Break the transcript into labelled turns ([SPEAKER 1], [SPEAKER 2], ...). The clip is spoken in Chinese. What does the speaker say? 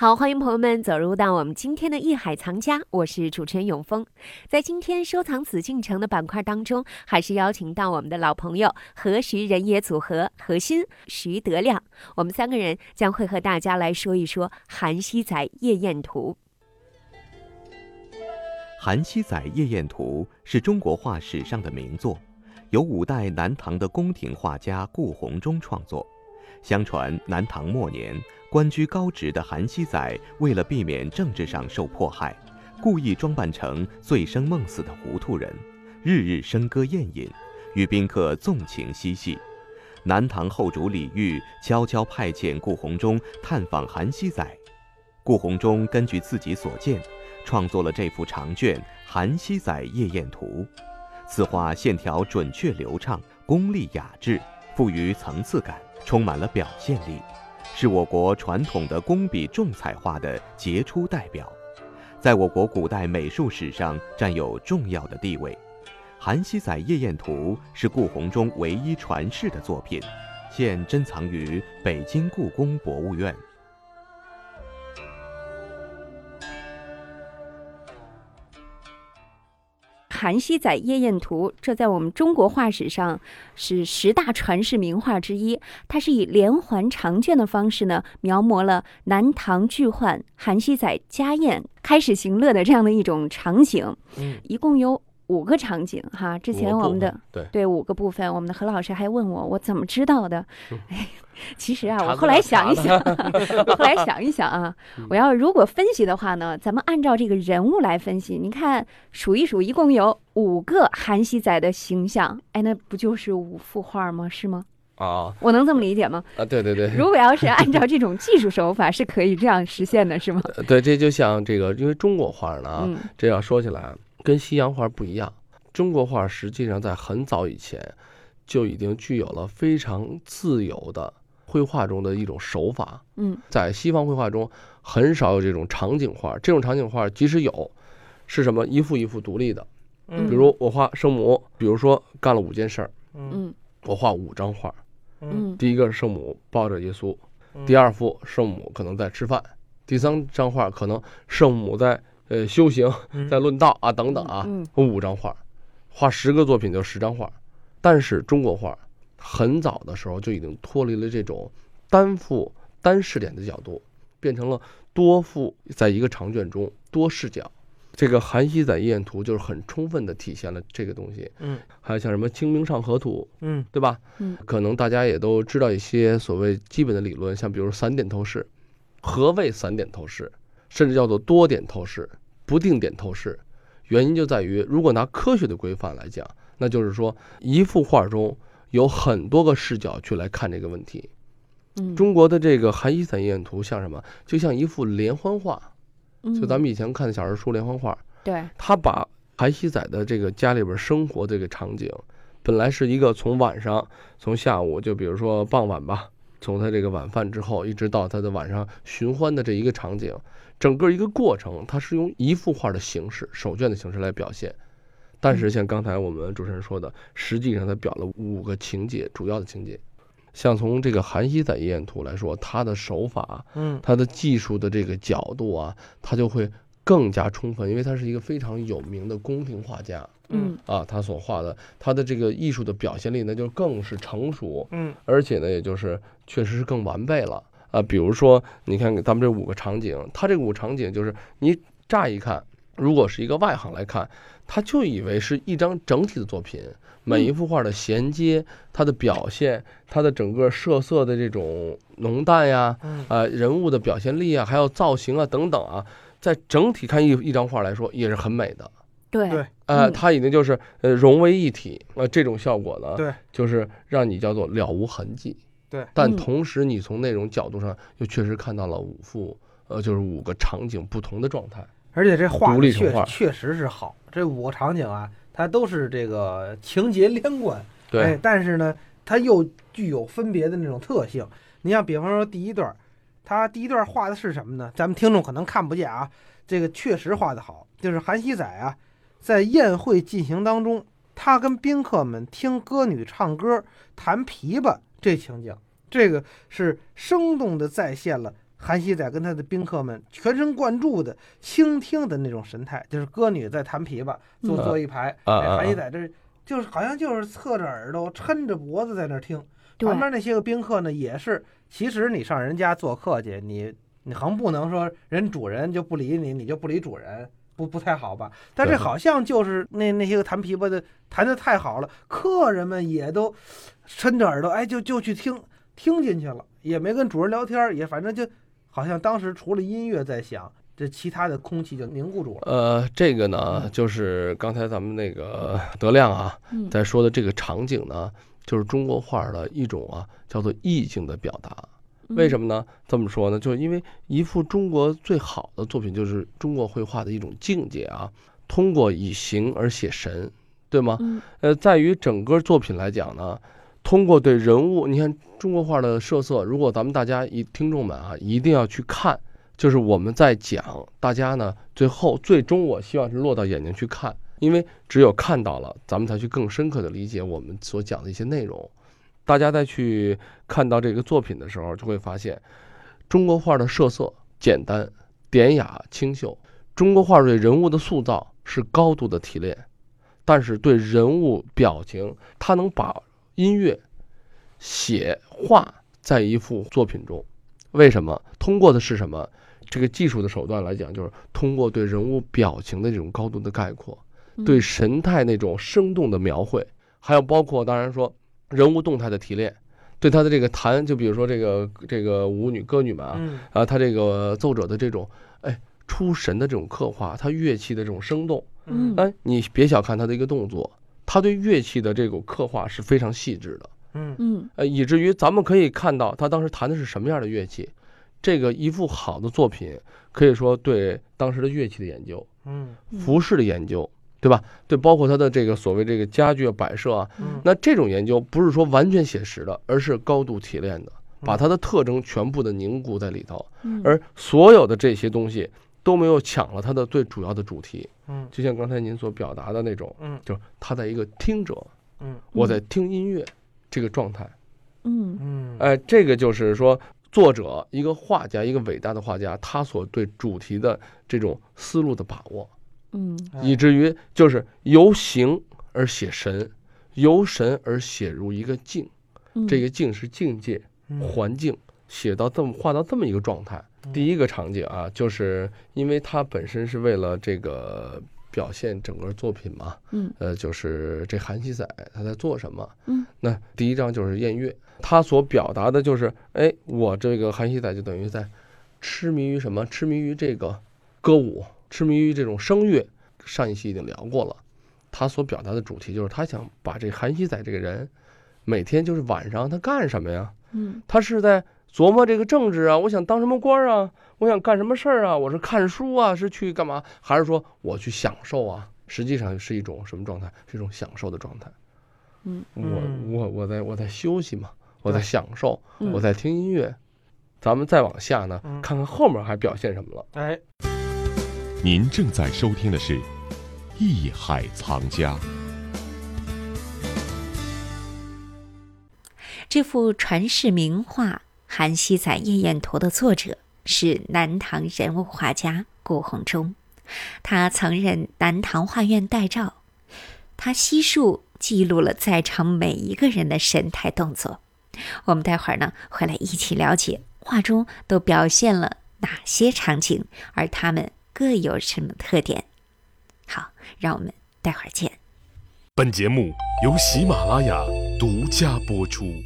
[SPEAKER 1] 好，欢迎朋友们走入到我们今天的艺海藏家，我是主持人永峰。在今天收藏紫禁城的板块当中，还是邀请到我们的老朋友何徐人也组合何心徐德亮，我们三个人将会和大家来说一说《韩熙载夜宴图》。
[SPEAKER 2] 《韩熙载夜宴图》是中国画史上的名作，由五代南唐的宫廷画家顾闳中创作。相传南唐末年。官居高职的韩熙载，为了避免政治上受迫害，故意装扮成醉生梦死的糊涂人，日日笙歌宴饮，与宾客纵情嬉戏。南唐后主李煜悄悄派遣顾闳中探访韩熙载，顾闳中根据自己所见，创作了这幅长卷《韩熙载夜宴图》。此画线条准确流畅，功力雅致，富于层次感，充满了表现力。是我国传统的工笔重彩画的杰出代表，在我国古代美术史上占有重要的地位。《韩熙载夜宴图》是顾闳中唯一传世的作品，现珍藏于北京故宫博物院。
[SPEAKER 1] 《韩熙载夜宴图》，这在我们中国画史上是十大传世名画之一。它是以连环长卷的方式呢，描摹了南唐巨宦韩熙载家宴开始行乐的这样的一种场景。
[SPEAKER 3] 嗯，
[SPEAKER 1] 一共有。五个场景哈，之前我们的
[SPEAKER 3] 对
[SPEAKER 1] 对五个部分，我们的何老师还问我我怎么知道的？哎，其实啊，我后来想一想，我后来想一想啊，我要如果分析的话呢，咱们按照这个人物来分析，你看数一数，一共有五个韩熙载的形象，哎，那不就是五幅画吗？是吗？
[SPEAKER 3] 啊
[SPEAKER 1] 我能这么理解吗？
[SPEAKER 3] 啊，对对对，
[SPEAKER 1] 如果要是按照这种技术手法，是可以这样实现的，是吗？
[SPEAKER 3] 呃对，这就像这个，因为中国画呢这要说起来跟西洋画不一样，中国画实际上在很早以前就已经具有了非常自由的绘画中的一种手法。
[SPEAKER 1] 嗯
[SPEAKER 3] 在西方绘画中很少有这种场景画，这种场景画即使有，是什么一幅一幅独立的。
[SPEAKER 1] 嗯
[SPEAKER 3] 比如我画圣母，比如说干了五件事儿，
[SPEAKER 1] 嗯
[SPEAKER 3] 我画五张画。
[SPEAKER 1] 嗯
[SPEAKER 3] 第一个是圣母抱着耶稣，第二幅圣母可能在吃饭，第三张画可能圣母在呃修行，在论道啊等等啊，
[SPEAKER 1] 嗯
[SPEAKER 3] 五张画，画十个作品就十张画。但是中国画很早的时候就已经脱离了这种单幅单视点的角度，变成了多幅在一个长卷中多视角。这个《韩熙载夜宴图》就是很充分的体现了这个东西。
[SPEAKER 4] 嗯，
[SPEAKER 3] 还有像什么《清明上河图》，
[SPEAKER 4] 嗯
[SPEAKER 3] 对吧？
[SPEAKER 1] 嗯
[SPEAKER 3] 可能大家也都知道一些所谓基本的理论，像比如散点透视。何谓散点透视？甚至叫做多点透视、不定点透视。原因就在于，如果拿科学的规范来讲，那就是说一幅画中有很多个视角去来看这个问题。
[SPEAKER 1] 嗯，
[SPEAKER 3] 中国的这个《韩熙载夜宴图》像什么？就像一幅连环画，就咱
[SPEAKER 1] 们
[SPEAKER 3] 们以前看的小人书连环画。
[SPEAKER 1] 对
[SPEAKER 3] 他把韩熙载的这个家里边生活这个场景，本来是一个从晚上从下午就比如说傍晚吧，从他这个晚饭之后一直到他的晚上寻欢的这一个场景，整个一个过程，他是用一幅画的形式手卷的形式来表现。但是像刚才我们主持人说的，实际上他表了五个情节，主要的情节。像从这个《韩熙载夜宴图》来说，他的手法，
[SPEAKER 4] 嗯
[SPEAKER 3] 他的技术的这个角度啊，他就会更加充分，因为他是一个非常有名的宫廷画家
[SPEAKER 1] 嗯
[SPEAKER 3] 啊，他所画的他的这个艺术的表现力呢，就更是成熟，
[SPEAKER 4] 嗯
[SPEAKER 3] 而且呢，也就是确实是更完备了啊。比如说，你看咱们这五个场景，他这五个场景就是你乍一看，如果是一个外行来看，他就以为是一张整体的作品，每一幅画的衔接、它的表现、它的整个设色的这种浓淡呀，
[SPEAKER 4] 嗯
[SPEAKER 3] 啊，人物的表现力啊，还有造型啊等等啊，在整体看一一张画来说也是很美的。
[SPEAKER 1] 对
[SPEAKER 4] 对
[SPEAKER 3] 呃，
[SPEAKER 1] 嗯
[SPEAKER 3] 它已经就是呃融为一体，呃，这种效果呢，
[SPEAKER 4] 对，
[SPEAKER 3] 就是让你叫做了无痕迹。
[SPEAKER 4] 对
[SPEAKER 3] 但
[SPEAKER 1] 嗯
[SPEAKER 3] 同时你从那种角度上又确实看到了五幅，呃，就是五个场景不同的状态。
[SPEAKER 4] 而且这画的确
[SPEAKER 3] 独立成画
[SPEAKER 4] 确实是好，这五个场景啊，它都是这个情节连贯，
[SPEAKER 3] 对，
[SPEAKER 4] 哎，但是呢，它又具有分别的那种特性。你像比方说第一段，它第一段画的是什么呢？咱们听众可能看不见啊，这个确实画的好，就是韩熙载啊，在宴会进行当中，他跟宾客们听歌女唱歌、弹琵琶这情景，这个是生动的再现了韩熙载跟他的宾客们全神贯注的倾听的那种神态，就是歌女在弹琵琶，坐
[SPEAKER 3] 嗯
[SPEAKER 4] 坐一排，韩熙载这就是好像就是侧着耳朵抻着脖子在那听，旁边那些个宾客呢也是，其实你上人家做客去，你你横不能说人主人就不理你，你就不理主人。不不太好吧？但这好像就是那那些个弹琵琶的弹的太好了，客人们也都伸着耳朵，哎，就就去听听进去了，也没跟主人聊天，也反正就好像当时除了音乐在响，这其他的空气就凝固住了。
[SPEAKER 3] 呃，这个呢，就是刚才咱们那个德亮啊，
[SPEAKER 1] 嗯
[SPEAKER 3] 在说的这个场景呢，就是中国画的一种啊，叫做意境的表达。为什
[SPEAKER 1] 么？
[SPEAKER 3] 呢？这么说呢，就是因为一幅中国最好的作品，就是中国绘画的一种境界啊，通过以形而写神，对吗？
[SPEAKER 1] 嗯
[SPEAKER 3] 呃，在于整个作品来讲呢，通过对人物，你看中国画的设色，如果咱们大家一听众们啊，一定要去看，就是我们在讲，大家呢最后最终我希望是落到眼睛去看，因为只有看到了，咱们才去更深刻的理解我们所讲的一些内容。大家再去看到这个作品的时候，就会发现，中国画的设色简单、典雅、清秀。中国画对人物的塑造是高度的提炼，但是对人物表情，它能把音乐、写画在一幅作品中。为什么？通过的是什么？这个技术的手段来讲，就是通过对人物表情的这种高度的概括，对神态那种生动的描绘，还有包括当然说人物动态的提炼，对他的这个弹，就比如说这个这个舞女歌女们啊，
[SPEAKER 4] 嗯。
[SPEAKER 3] 啊，他这个奏者的这种哎出神的这种刻画，他乐器的这种生动，
[SPEAKER 1] 嗯。
[SPEAKER 3] 哎，你别小看他的一个动作，他对乐器的这种刻画是非常细致的，
[SPEAKER 4] 嗯。
[SPEAKER 1] 嗯。
[SPEAKER 3] 呃，以至于咱们可以看到他当时弹的是什么样的乐器。这个一幅好的作品，可以说对当时的乐器的研究、
[SPEAKER 4] 嗯。
[SPEAKER 3] 服饰的研究，对吧？对，包括它的这个所谓这个家具啊摆设啊，
[SPEAKER 4] 嗯
[SPEAKER 3] 那这种研究不是说完全写实的，而是高度提炼的，把它的特征全部的凝固在里头。
[SPEAKER 1] 嗯
[SPEAKER 3] 而所有的这些东西都没有抢了它的最主要的主题，
[SPEAKER 4] 嗯
[SPEAKER 3] 就像刚才您所表达的那种，
[SPEAKER 4] 嗯
[SPEAKER 3] 就是他在一个听者，
[SPEAKER 4] 嗯
[SPEAKER 3] 我在听音乐这个状态，
[SPEAKER 1] 嗯
[SPEAKER 4] 嗯，
[SPEAKER 3] 哎，这个就是说作者一个画家，一个伟大的画家，他所对主题的这种思路的把握，
[SPEAKER 1] 嗯
[SPEAKER 4] 哎
[SPEAKER 3] 以至于就是由形而写神，由神而写入一个境，
[SPEAKER 1] 嗯
[SPEAKER 3] 这个境是境界。
[SPEAKER 4] 嗯
[SPEAKER 3] 环境写到这么画到这么一个状态。第一个场景啊，就是因为它本身是为了这个表现整个作品嘛，
[SPEAKER 1] 嗯
[SPEAKER 3] 呃，就是这韩熙载他在做什么？
[SPEAKER 1] 嗯，
[SPEAKER 3] 那第一章就是宴乐，他所表达的就是，哎，我这个韩熙载就等于在痴迷于什么？痴迷于这个歌舞，痴迷于这种声乐。上一期已经聊过了，他所表达的主题就是他想把这韩熙载这个人，每天就是晚上他干什么呀？
[SPEAKER 1] 嗯
[SPEAKER 3] 他是在琢磨这个政治啊，我想当什么官啊，我想干什么事儿啊，我是看书啊，是去干嘛，还是说我去享受啊？实际上是一种什么状态？是一种享受的状态。
[SPEAKER 1] 嗯
[SPEAKER 3] 我
[SPEAKER 4] 嗯
[SPEAKER 3] 我我在我在休息嘛，我在享受，
[SPEAKER 1] 嗯
[SPEAKER 3] 我在听音乐。咱们再往下呢，
[SPEAKER 4] 嗯
[SPEAKER 3] 看看后面还表现什么了。
[SPEAKER 4] 哎，
[SPEAKER 5] 您正在收听的是《艺海藏家》。
[SPEAKER 1] 这幅传世名画《韩熙载夜宴图》的作者是南唐人物画家顾闳中，他曾任南唐画院代照，他悉数记录了在场每一个人的神态动作。我们待会儿呢会来一起了解画中都表现了哪些场景，而他们各有什么特点。好，让我们待会儿见。
[SPEAKER 5] 本节目由喜马拉雅独家播出。